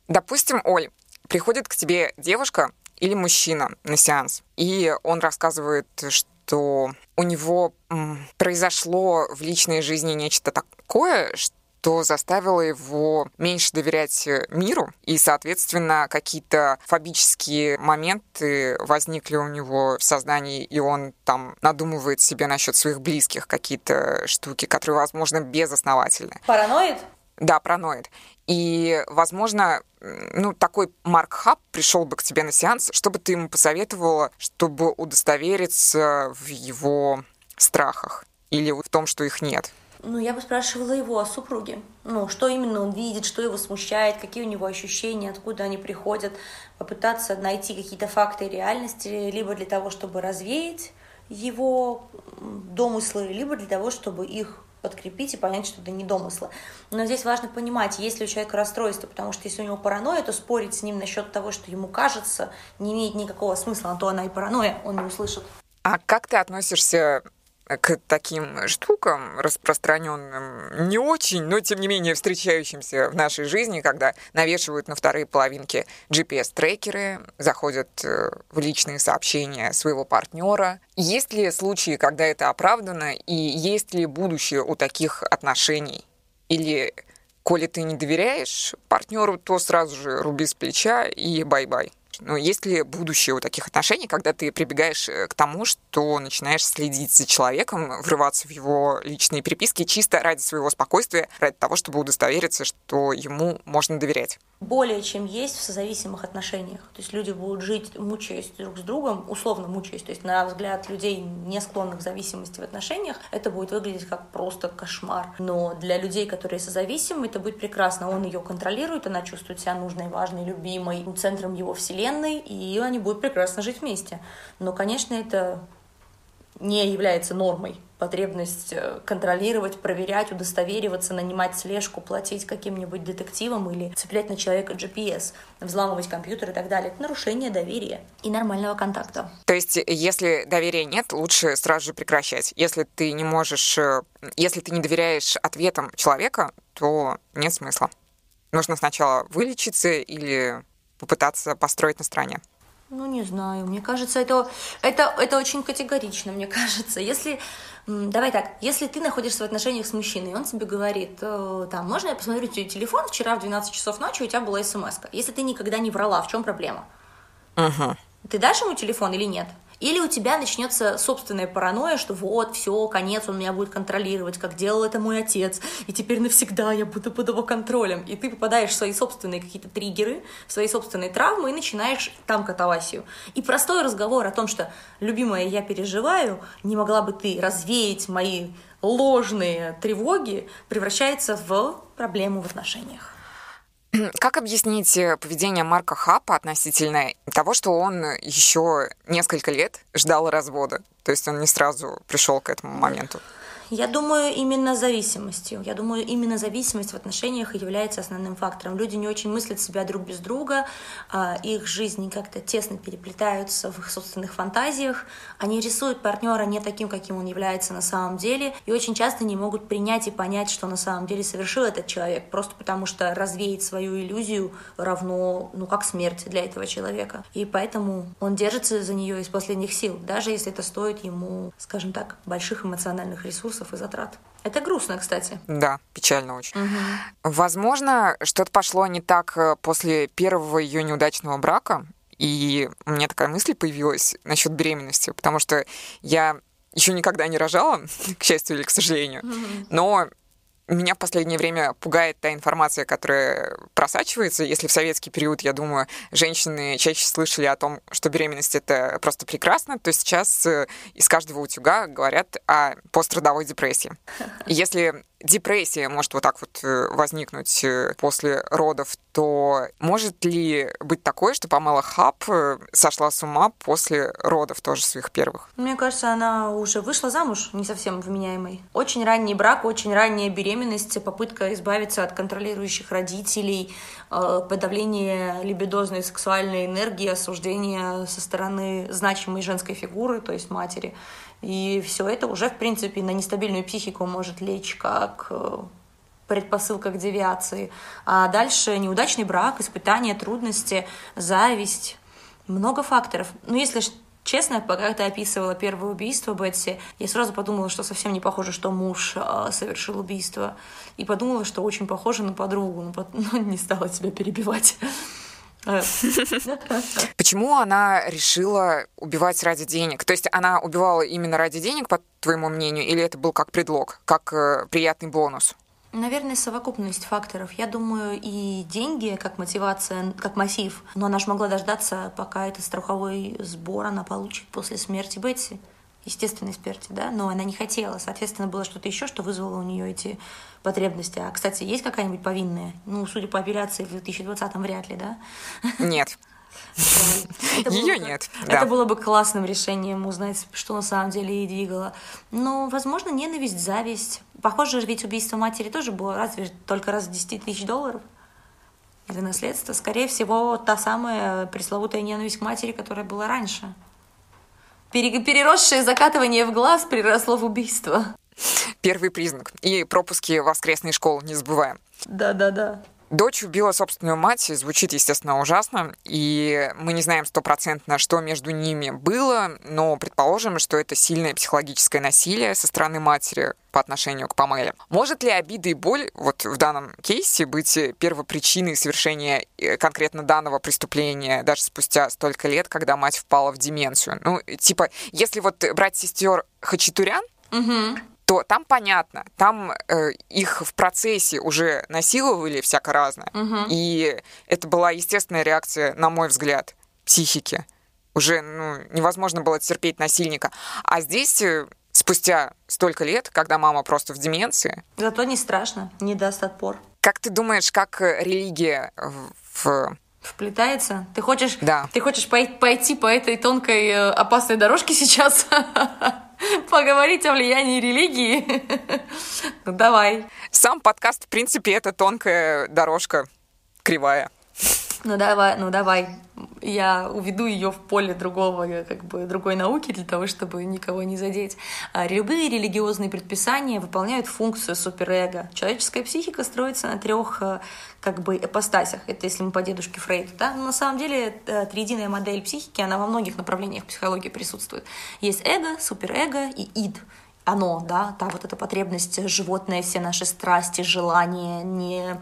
Допустим, Оль, приходит к тебе девушка или мужчина на сеанс, и он рассказывает, что у него произошло в личной жизни нечто такое, что то заставило его меньше доверять э, миру, и, соответственно, какие-то фобические моменты возникли у него в сознании, и он там надумывает себе насчет своих близких какие-то штуки, которые, возможно, безосновательны. Параноид? Да, параноид. И, возможно, ну, такой Марк Хаб пришел бы к тебе на сеанс, чтобы ты ему посоветовала, чтобы удостовериться в его страхах или в том, что их нет. Ну, я бы спрашивала его о супруге. Ну, что именно он видит, что его смущает, какие у него ощущения, откуда они приходят. Попытаться найти какие-то факты реальности, либо для того, чтобы развеять его домыслы, либо для того, чтобы их подкрепить и понять, что это не домыслы. Но здесь важно понимать, есть ли у человека расстройство, потому что если у него паранойя, то спорить с ним насчет того, что ему кажется, не имеет никакого смысла, а то она и паранойя, он не услышит. А как ты относишься к таким штукам распространенным, не очень, но тем не менее встречающимся в нашей жизни, когда навешивают на вторые половинки GPS-трекеры, заходят э, в личные сообщения своего партнера. Есть ли случаи, когда это оправдано, и есть ли будущее у таких отношений? Или, коли ты не доверяешь партнеру, то сразу же руби с плеча и bye-bye. Но есть ли будущее у таких отношений, когда ты прибегаешь э, к тому, что начинаешь следить за человеком, врываться в его личные переписки чисто ради своего спокойствия, ради того, чтобы удостовериться, что ему можно доверять? Более чем есть в созависимых отношениях. То есть люди будут жить, мучаясь друг с другом, условно мучаясь. То есть на взгляд людей, не склонных к зависимости в отношениях, это будет выглядеть как просто кошмар. Но для людей, которые созависимы, это будет прекрасно. Он ее контролирует, она чувствует себя нужной, важной, любимой, центром его вселенной, и они будут прекрасно жить вместе. Но, конечно, это не является нормой. Потребность э, контролировать, проверять, удостовериваться, нанимать слежку, платить каким-нибудь детективам или цеплять на человека GPS, взламывать компьютер и так далее. Это нарушение доверия и нормального контакта. То есть, если доверия нет, лучше сразу же прекращать. Если ты не можешь, э, если ты не доверяешь ответам человека, то нет смысла. Нужно сначала вылечиться или попытаться построить на стороне. Ну, не знаю. Мне кажется, это, это, это очень категорично, мне кажется. Если, давай так, если ты находишься в отношениях с мужчиной, и он тебе говорит, э, там, можно я посмотрю твой телефон, вчера в 12 часов ночи у тебя была смс -ка. Если ты никогда не врала, в чем проблема? Угу. Ты дашь ему телефон или нет? Или у тебя начнется собственная паранойя, что вот, все, конец, он меня будет контролировать, как делал это мой отец, и теперь навсегда я буду под его контролем. И ты попадаешь в свои собственные какие-то триггеры, в свои собственные травмы и начинаешь там катавасию. И простой разговор о том, что, любимая, я переживаю, не могла бы ты развеять мои ложные тревоги, превращается в проблему в отношениях. Как объяснить э, поведение Марка Хапа относительно того, что он еще несколько лет ждал развода? То есть он не сразу пришел к этому моменту. Я думаю, именно зависимостью. Я думаю, именно зависимость в отношениях является основным фактором. Люди не очень мыслят себя друг без друга, а, их жизни как-то тесно переплетаются в их собственных фантазиях. Они рисуют партнера не таким, каким он является на самом деле, и очень часто не могут принять и понять, что на самом деле совершил этот человек, просто потому что развеять свою иллюзию равно, ну, как смерть для этого человека. И поэтому он держится за нее из последних сил, даже если это стоит ему, скажем так, больших эмоциональных ресурсов ресурсов и затрат. Это грустно, кстати. Да, печально очень. Угу. Возможно, что-то пошло не так э, после первого ее неудачного брака, и у меня такая мысль появилась насчет беременности, потому что я еще никогда не рожала, к счастью или к сожалению, но меня в последнее время пугает та информация, которая просачивается. Если в советский период, я думаю, женщины чаще слышали о том, что беременность это просто прекрасно, то сейчас э, из каждого утюга говорят о пострадовой депрессии. Если депрессия может вот так вот э, возникнуть э, после родов, то может ли быть такое, что Памела Хаб э, сошла с ума после родов тоже своих первых? Мне кажется, она уже вышла замуж, не совсем вменяемой. Очень ранний брак, очень ранняя беременность, попытка избавиться от контролирующих родителей, подавление либидозной сексуальной энергии, осуждение со стороны значимой женской фигуры, то есть матери. И все это уже, в принципе, на нестабильную психику может лечь как э, предпосылка к девиации. А дальше неудачный брак, испытания, трудности, зависть, много факторов. Ну, если честно, пока ты описывала первое убийство Бетси, я сразу подумала, что совсем не похоже, что муж э, совершил убийство. И подумала, что очень похоже на подругу, но, но не стала тебя перебивать. Почему она решила убивать ради денег? То есть она убивала именно ради денег, по твоему мнению, или это был как предлог, как э, приятный бонус? Наверное, совокупность факторов. Я думаю, и деньги как мотивация, как массив. Но она же могла дождаться, пока этот страховой сбор она получит после смерти Бетси естественной смерти, да, но она не хотела. Соответственно, было что-то еще, что вызвало у нее эти потребности. А, кстати, есть какая-нибудь повинная? Ну, судя по операции в 2020-м, вряд ли, да? Нет. Ее нет. Это было бы классным решением узнать, что на самом деле ей двигало. Но, возможно, ненависть, зависть. Похоже, ведь убийство матери тоже было разве только раз в 10 тысяч долларов за наследство. Скорее всего, та самая пресловутая ненависть к матери, которая была раньше. Переросшее закатывание в глаз переросло в убийство. Первый признак. И пропуски воскресной школы, не забываем. Да-да-да. Дочь убила собственную мать, звучит, естественно, ужасно, и мы не знаем стопроцентно, что между ними было, но предположим, что это сильное психологическое насилие со стороны матери по отношению к Памеле. Может ли обида и боль вот в данном кейсе быть первопричиной совершения э, конкретно данного преступления даже спустя столько лет, когда мать впала в деменцию? Ну, типа, если вот брать сестер Хачатурян, угу то там понятно, там э, их в процессе уже насиловали всяко разное. Угу. И это была естественная реакция, на мой взгляд, психики. Уже ну, невозможно было терпеть насильника. А здесь э, спустя столько лет, когда мама просто в деменции. Зато не страшно, не даст отпор. Как ты думаешь, как религия в Вплетается? Ты хочешь, да. ты хочешь пойти по этой тонкой э, опасной дорожке сейчас? Поговорить о влиянии религии? Ну, давай. Сам подкаст, в принципе, это тонкая дорожка, кривая. Ну давай, ну давай. Я уведу ее в поле другого, как бы другой науки для того, чтобы никого не задеть. А любые религиозные предписания выполняют функцию суперэго. Человеческая психика строится на трех э, как бы эпостасях. Это если мы по дедушке Фрейду, да? Но на самом деле э, триединая модель психики, она во многих направлениях психологии присутствует. Есть эго, суперэго и ид оно, да, та вот эта потребность животная, все наши страсти, желания, не,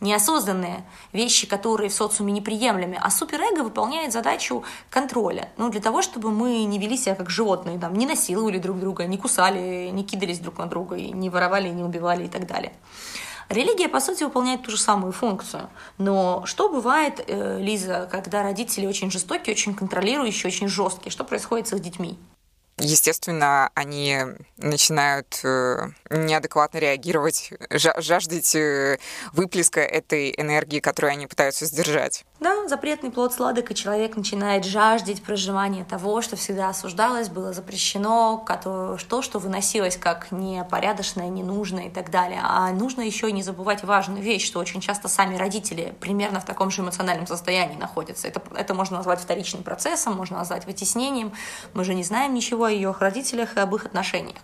неосознанные вещи, которые в социуме неприемлемы. А суперэго выполняет задачу контроля. Ну, для того, чтобы мы не вели себя как животные, там, не насиловали друг друга, не кусали, не кидались друг на друга, и не воровали, не убивали и так далее. Религия, по сути, выполняет ту же самую функцию. Но что бывает, э, Лиза, когда родители очень жестокие, очень контролирующие, очень жесткие? Что происходит с их детьми? Естественно, они начинают э, неадекватно реагировать, жаждать э, выплеска этой энергии, которую они пытаются сдержать. Да, запретный плод сладок, и человек начинает жаждеть проживания того, что всегда осуждалось, было запрещено, то, что выносилось как непорядочное, ненужное и так далее. А нужно еще не забывать важную вещь, что очень часто сами родители примерно в таком же эмоциональном состоянии находятся. Это, это можно назвать вторичным процессом, можно назвать вытеснением. Мы же не знаем ничего о ее родителях и об их отношениях.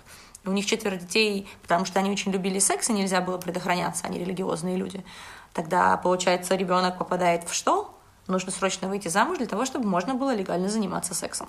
У них четверо детей, потому что они очень любили секс, и нельзя было предохраняться, они религиозные люди. Тогда, получается, ребенок попадает в что? Нужно срочно выйти замуж для того, чтобы можно было легально заниматься сексом.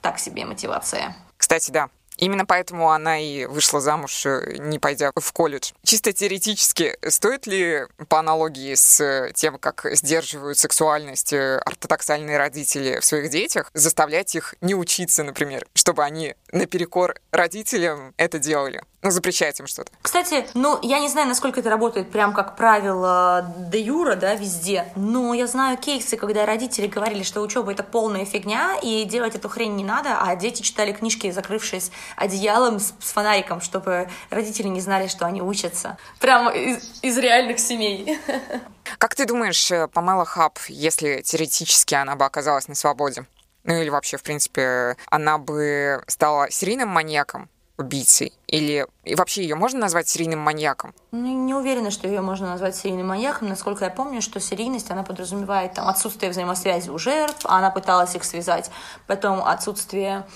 Так себе мотивация. Кстати, да, Именно поэтому она и вышла замуж, э, не пойдя в колледж. Чисто теоретически, стоит ли по аналогии с тем, как сдерживают сексуальность э, ортодоксальные родители в своих детях, заставлять их не учиться, например, чтобы они наперекор родителям это делали? Ну, запрещать им что-то. Кстати, ну, я не знаю, насколько это работает прям как правило де юра, да, везде, но я знаю кейсы, когда родители говорили, что учеба это полная фигня, и делать эту хрень не надо, а дети читали книжки, закрывшись одеялом с, с фонариком, чтобы родители не знали, что они учатся. Прямо из, из реальных семей. Как ты думаешь, э, Памела Хаб, если теоретически она бы оказалась на свободе, ну или вообще, в принципе, она бы стала серийным маньяком, убийцей? Или и вообще ее можно назвать серийным маньяком? Не, не уверена, что ее можно назвать серийным маньяком. Насколько я помню, что серийность, она подразумевает там, отсутствие взаимосвязи у жертв, а она пыталась их связать. Потом отсутствие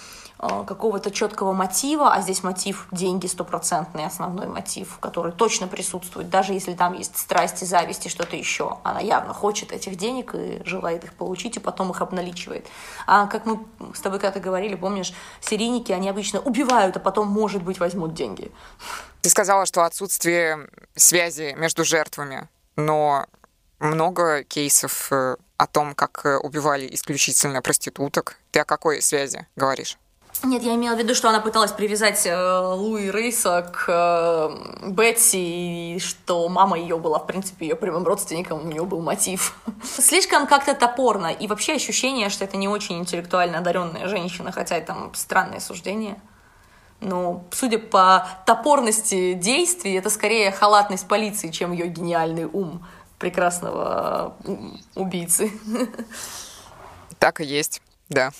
какого-то четкого мотива, а здесь мотив деньги стопроцентный основной мотив, который точно присутствует, даже если там есть страсти, зависти, что-то еще. Она явно хочет этих денег и желает их получить, и потом их обналичивает. А как мы с тобой когда-то говорили, помнишь, серийники, они обычно убивают, а потом, может быть, возьмут деньги. Ты сказала, что отсутствие связи между жертвами, но много кейсов э, о том, как э, убивали исключительно проституток. Ты о какой связи говоришь? Нет, я имела в виду, что она пыталась привязать э, Луи Рейса к э, Бетси, и что мама ее была, в принципе, ее прямым родственником, у нее был мотив. Слишком как-то топорно, и вообще ощущение, что это не очень интеллектуально одаренная женщина, хотя это там странное суждение. Но, судя по топорности действий, это скорее халатность полиции, чем ее гениальный ум прекрасного убийцы. Так и есть, да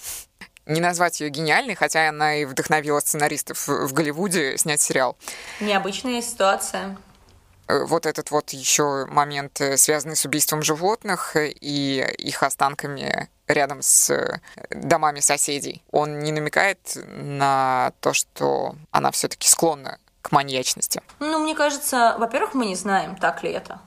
не назвать ее гениальной, хотя она и вдохновила сценаристов в Голливуде снять сериал. Необычная ситуация. Э, вот этот вот еще момент, э, связанный с убийством животных и их останками рядом с э, домами соседей, он не намекает на то, что она все-таки склонна к маньячности. Ну, мне кажется, во-первых, мы не знаем, так ли это.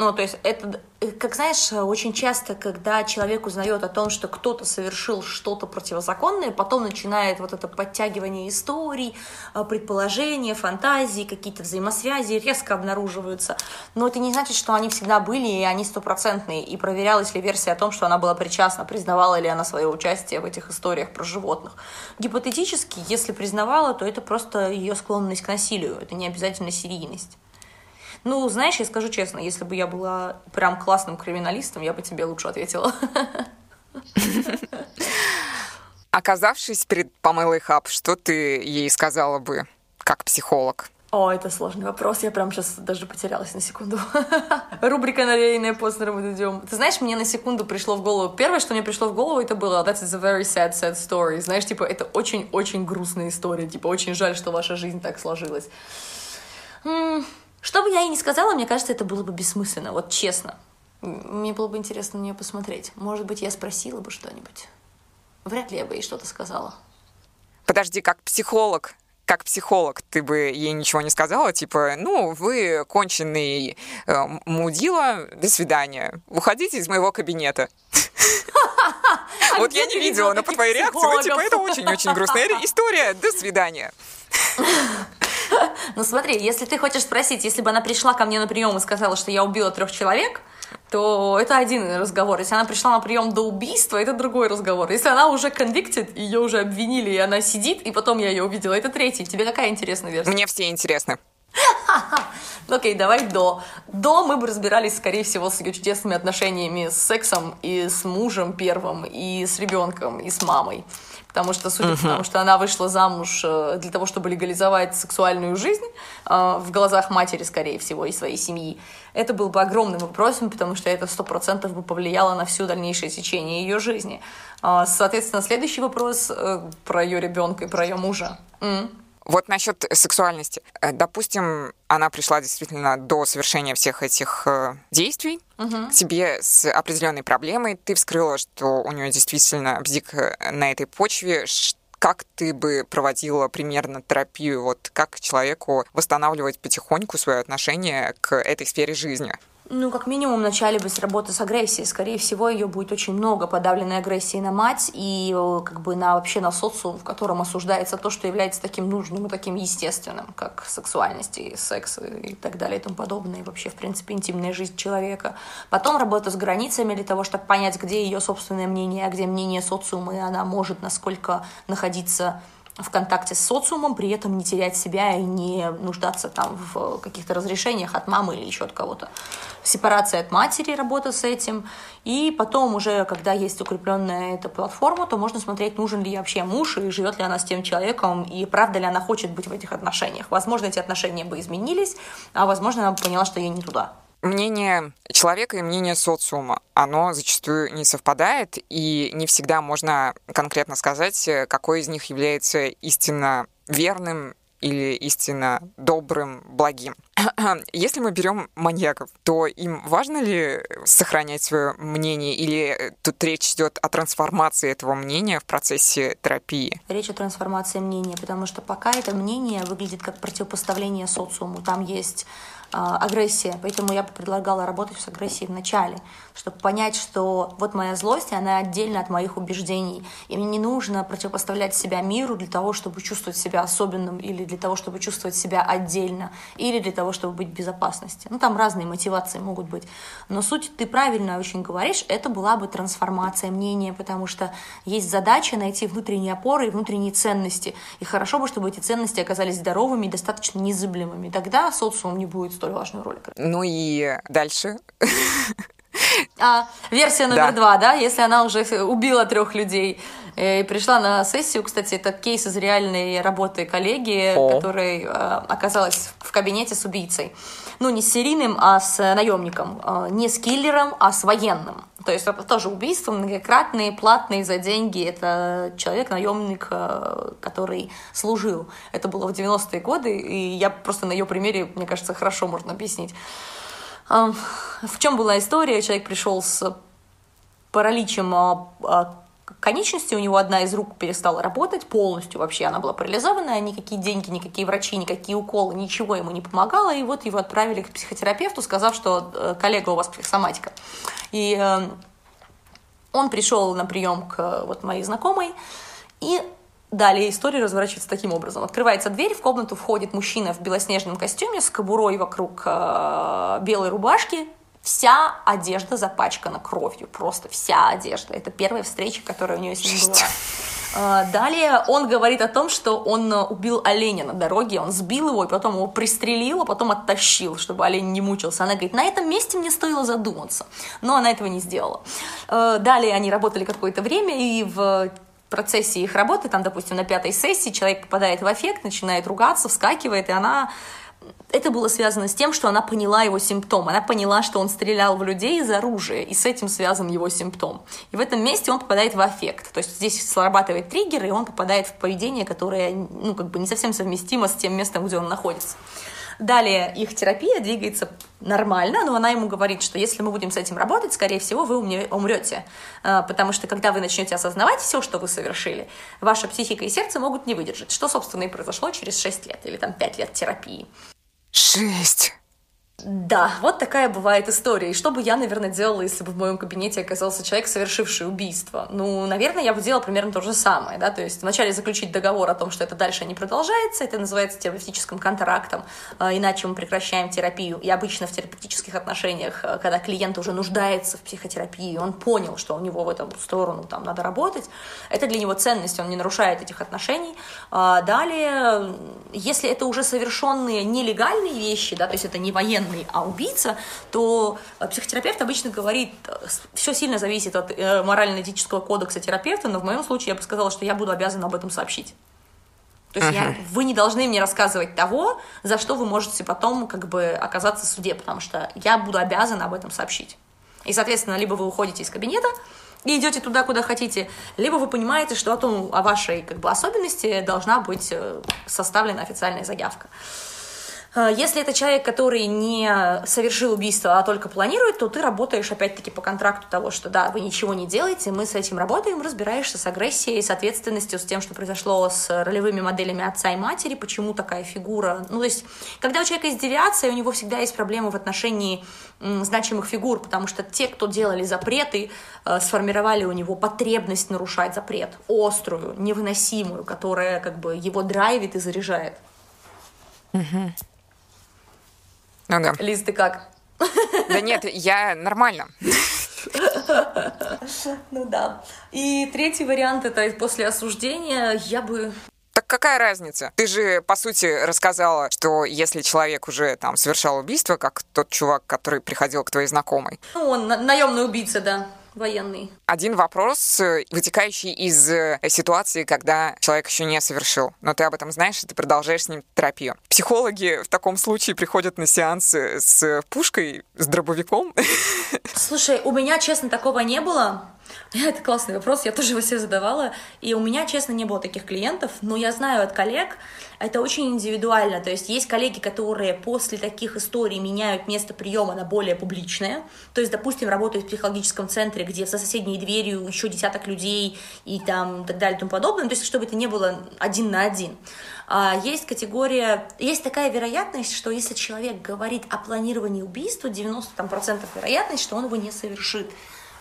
Ну, то есть это, как знаешь, очень часто, когда человек узнает о том, что кто-то совершил что-то противозаконное, потом начинает вот это подтягивание историй, э, предположения, фантазии, какие-то взаимосвязи резко обнаруживаются. Но это не значит, что они всегда были, и они стопроцентные. И проверялась ли версия о том, что она была причастна, признавала ли она свое участие в этих историях про животных. Гипотетически, если признавала, то это просто ее склонность к насилию, это не обязательно серийность. Ну, знаешь, я скажу честно, если бы я была прям классным криминалистом, я бы тебе лучше ответила. Оказавшись перед Памелой Хаб, что ты ей сказала бы как психолог? О, это сложный вопрос. Я прям сейчас даже потерялась на секунду. Рубрика навеянная Постнером идем. Ты знаешь, мне на секунду пришло в голову... Первое, что мне пришло в голову, это было «That is a very sad, sad story». Знаешь, типа, это очень-очень грустная история. Типа, очень жаль, что ваша жизнь так сложилась. Что бы я ей не сказала, мне кажется, это было бы бессмысленно, вот честно. Мне было бы интересно на нее посмотреть. Может быть, я спросила бы что-нибудь. Вряд ли я бы ей что-то сказала. Подожди, как психолог, как психолог, ты бы ей ничего не сказала? Типа, ну, вы конченый э, мудила, до свидания. Уходите из моего кабинета. Вот я не видела, но по твоей реакции, типа, это очень-очень грустная история. До свидания. Ну смотри, если ты хочешь спросить, если бы она пришла ко мне на прием и сказала, что я убила трех человек, то это один разговор. Если она пришла на прием до убийства, это другой разговор. Если она уже convicted, ее уже обвинили, и она сидит, и потом я ее увидела, это третий. Тебе какая интересная версия? Мне все интересны. Окей, давай до. До мы бы разбирались, скорее всего, с ее чудесными отношениями с сексом и с мужем первым, и с ребенком, и с мамой. Потому что, судя по тому, что она вышла замуж э, для того, чтобы легализовать сексуальную жизнь э, в глазах матери, скорее всего, и своей семьи, это был бы огромным вопросом, потому что это сто процентов бы повлияло на всю дальнейшее течение ее жизни. А, соответственно, следующий вопрос э, про ее ребенка и про ее мужа. Mm. Вот насчет сексуальности. Допустим, она пришла действительно до совершения всех этих действий угу. к тебе с определенной проблемой. Ты вскрыла, что у нее действительно бзик на этой почве. Как ты бы проводила примерно терапию? Вот как человеку восстанавливать потихоньку свое отношение к этой сфере жизни? Ну, как минимум, начали бы с работы с агрессией. Скорее всего, ее будет очень много подавленной агрессии на мать и э, как бы на вообще на социум, в котором осуждается то, что является таким нужным и таким естественным, как сексуальность и секс и так далее и тому подобное, и вообще, в принципе, интимная жизнь человека. Потом работа с границами для того, чтобы понять, где ее собственное мнение, а где мнение социума, и она может насколько находиться в контакте с социумом, при этом не терять себя и не нуждаться там в каких-то разрешениях от мамы или еще от кого-то. Сепарация от матери, работа с этим. И потом уже, когда есть укрепленная эта платформа, то можно смотреть, нужен ли вообще муж, и живет ли она с тем человеком, и правда ли она хочет быть в этих отношениях. Возможно, эти отношения бы изменились, а возможно, она бы поняла, что ей не туда мнение человека и мнение социума, оно зачастую не совпадает, и не всегда можно конкретно сказать, какой из них является истинно верным или истинно добрым, благим. Если мы берем маньяков, то им важно ли сохранять свое мнение, или тут речь идет о трансформации этого мнения в процессе терапии? Речь о трансформации мнения, потому что пока это мнение выглядит как противопоставление социуму. Там есть агрессия, поэтому я бы предлагала работать с агрессией в начале, чтобы понять, что вот моя злость, она отдельно от моих убеждений, и мне не нужно противопоставлять себя миру для того, чтобы чувствовать себя особенным, или для того, чтобы чувствовать себя отдельно, или для того, чтобы быть в безопасности. Ну, там разные мотивации могут быть. Но суть, ты правильно очень говоришь, это была бы трансформация мнения, потому что есть задача найти внутренние опоры и внутренние ценности. И хорошо бы, чтобы эти ценности оказались здоровыми и достаточно незыблемыми. Тогда социум не будет столь важную роль. Ну и дальше. А, версия номер да. два, да, если она уже убила трех людей э, и пришла на сессию, кстати, это кейс из реальной работы коллеги, О. которая э, оказалась в кабинете с убийцей. Ну, не с серийным, а с наемником. Э, не с киллером, а с военным. То есть тоже убийство, многократные, платные за деньги. Это человек-наемник, э, который служил. Это было в 90-е годы, и я просто на ее примере, мне кажется, хорошо можно объяснить. В чем была история? Человек пришел с параличем конечности, у него одна из рук перестала работать полностью вообще, она была парализованная, никакие деньги, никакие врачи, никакие уколы, ничего ему не помогало, и вот его отправили к психотерапевту, сказав, что э, коллега, у вас психосоматика. И э, он пришел на прием к вот моей знакомой, и Далее история разворачивается таким образом. Открывается дверь, в комнату входит мужчина в белоснежном костюме с кобурой вокруг э, белой рубашки. Вся одежда запачкана кровью, просто вся одежда. Это первая встреча, которая у нее с ним была. Э, далее он говорит о том, что он убил оленя на дороге, он сбил его, и потом его пристрелил, а потом оттащил, чтобы олень не мучился. Она говорит, на этом месте мне стоило задуматься, но она этого не сделала. Э, далее они работали какое-то время, и в процессе их работы, там, допустим, на пятой сессии человек попадает в эффект, начинает ругаться, вскакивает, и она это было связано с тем, что она поняла его симптом. Она поняла, что он стрелял в людей из оружия, и с этим связан его симптом. И в этом месте он попадает в аффект. То есть здесь срабатывает триггер, и он попадает в поведение, которое ну, как бы не совсем совместимо с тем местом, где он находится. Далее их терапия двигается нормально, но она ему говорит, что если мы будем с этим работать, скорее всего, вы умрете. А, потому что когда вы начнете осознавать все, что вы совершили, ваша психика и сердце могут не выдержать. Что, собственно, и произошло через 6 лет или там 5 лет терапии. Шесть! Да, вот такая бывает история. И что бы я, наверное, делала, если бы в моем кабинете оказался человек, совершивший убийство? Ну, наверное, я бы делала примерно то же самое, да, то есть вначале заключить договор о том, что это дальше не продолжается, это называется терапевтическим контрактом, а, иначе мы прекращаем терапию. И обычно в терапевтических отношениях, а, когда клиент уже нуждается в психотерапии, он понял, что у него в эту сторону там надо работать, это для него ценность, он не нарушает этих отношений. А далее, если это уже совершенные нелегальные вещи, да, то есть это не правильный, а убийца, то э, психотерапевт обычно говорит, все сильно зависит от э, морально-этического кодекса терапевта, но в моем случае я бы сказала, что я буду обязана об этом сообщить. То есть uh-huh. я, вы не должны мне рассказывать того, за что вы можете потом как бы оказаться в суде, потому что я буду обязана об этом сообщить. И, соответственно, либо вы уходите из кабинета, и идете туда, куда хотите, либо вы понимаете, что о том, о вашей как бы, особенности должна быть э, составлена официальная заявка. Э, если это человек, который не совершил убийство, а только планирует, то ты работаешь опять-таки по контракту того, что да, вы ничего не делаете, мы с этим работаем, разбираешься с агрессией, с ответственностью, с тем, что произошло с ролевыми моделями отца и матери, почему такая фигура. Ну, то есть, когда у человека есть девиация, у него всегда есть проблемы в отношении значимых фигур, потому что те, кто делали запреты, э, сформировали у него потребность нарушать запрет, острую, невыносимую, которая как бы его драйвит и заряжает. Угу. Ага. Лиз, ты как? Да нет, я нормально. Ну да. И третий вариант это после осуждения я бы так какая разница? Ты же, по сути, рассказала, что если человек уже там совершал убийство, как тот чувак, который приходил к твоей знакомой. Ну, он на- наемный убийца, да военный. Один вопрос, э, вытекающий из э, ситуации, когда человек еще не совершил. Но ты об этом знаешь, и ты продолжаешь с ним терапию. Психологи в таком случае приходят на сеансы с пушкой, с дробовиком. Слушай, у меня, честно, такого не было. Это классный вопрос, я тоже его себе задавала. И у меня, честно, не было таких клиентов, но я знаю от коллег, это очень индивидуально. То есть есть коллеги, которые после таких историй меняют место приема на более публичное. То есть, допустим, работают в психологическом центре, где за соседней дверью еще десяток людей и там так далее и тому подобное. То есть, чтобы это не было один на один. А есть категория, есть такая вероятность, что если человек говорит о планировании убийства, 90% вероятность, что он его не совершит.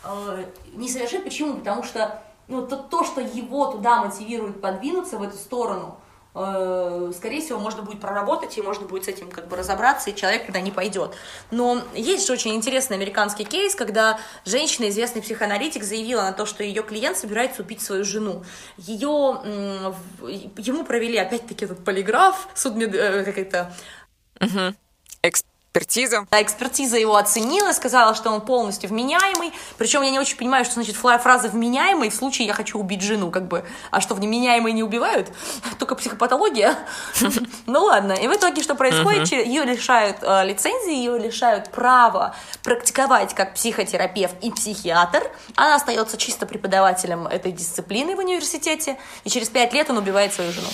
Э, не совершит. Почему? Потому что ну, то, то, что его туда мотивирует подвинуться в эту сторону, э, скорее всего, можно будет проработать, и можно будет с этим как бы разобраться, и человек когда не пойдет. Но есть же очень интересный американский кейс, когда женщина, известный психоаналитик, заявила на то, что ее клиент собирается убить свою жену. Ее, ему провели, опять-таки, этот полиграф, судмед... Э, как это... Угу экспертиза. Да, экспертиза его оценила, сказала, что он полностью вменяемый. Причем я не очень понимаю, что значит фраза «вменяемый» в случае «я хочу убить жену», как бы. А что, вменяемые не убивают? Только психопатология? Ну ладно. И в итоге что происходит? Ее лишают э, лицензии, ее лишают права практиковать как психотерапевт и психиатр. Она остается чисто преподавателем этой дисциплины в университете. И через пять лет он убивает свою жену.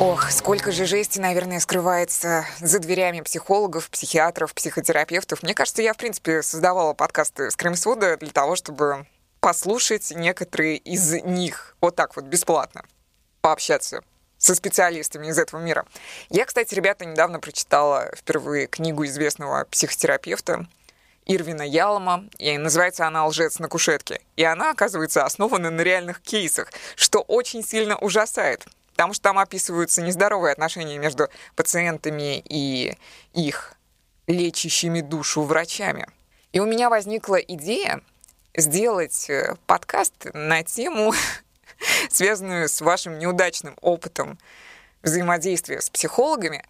Ох, сколько же жести, наверное, скрывается за дверями психологов, психиатров, психотерапевтов. Мне кажется, я, в принципе, создавала подкасты Скримсвуда для того, чтобы послушать некоторые из них вот так вот бесплатно, пообщаться со специалистами из этого мира. Я, кстати, ребята, недавно прочитала впервые книгу известного психотерапевта Ирвина Ялома, и называется она «Лжец на кушетке». И она, оказывается, основана на реальных кейсах, что очень сильно ужасает потому что там описываются нездоровые отношения между пациентами и их лечащими душу врачами. И у меня возникла идея сделать э, подкаст на тему, связанную с вашим неудачным опытом взаимодействия с психологами,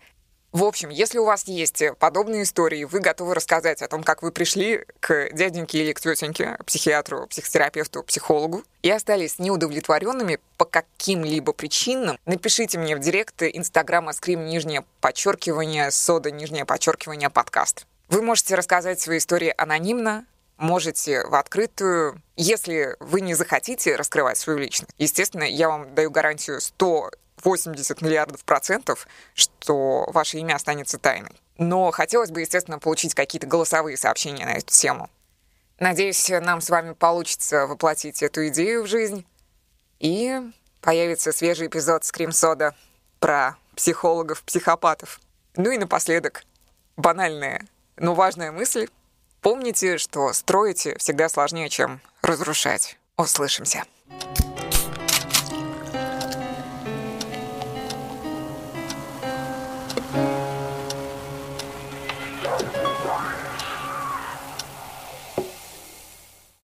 в общем, если у вас есть подобные истории, вы готовы рассказать о том, как вы пришли к дяденьке или к тетеньке, психиатру, психотерапевту, психологу, и остались неудовлетворенными по каким-либо причинам, напишите мне в директ Инстаграма скрим нижнее подчеркивание, сода нижнее подчеркивание подкаст. Вы можете рассказать свои истории анонимно, можете в открытую. Если вы не захотите раскрывать свою личность, естественно, я вам даю гарантию 100 80 миллиардов процентов, что ваше имя останется тайной. Но хотелось бы, естественно, получить какие-то голосовые сообщения на эту тему. Надеюсь, нам с вами получится воплотить эту идею в жизнь. И появится свежий эпизод Скримсода про психологов-психопатов. Ну и напоследок, банальная, но важная мысль. Помните, что строить всегда сложнее, чем разрушать. Услышимся.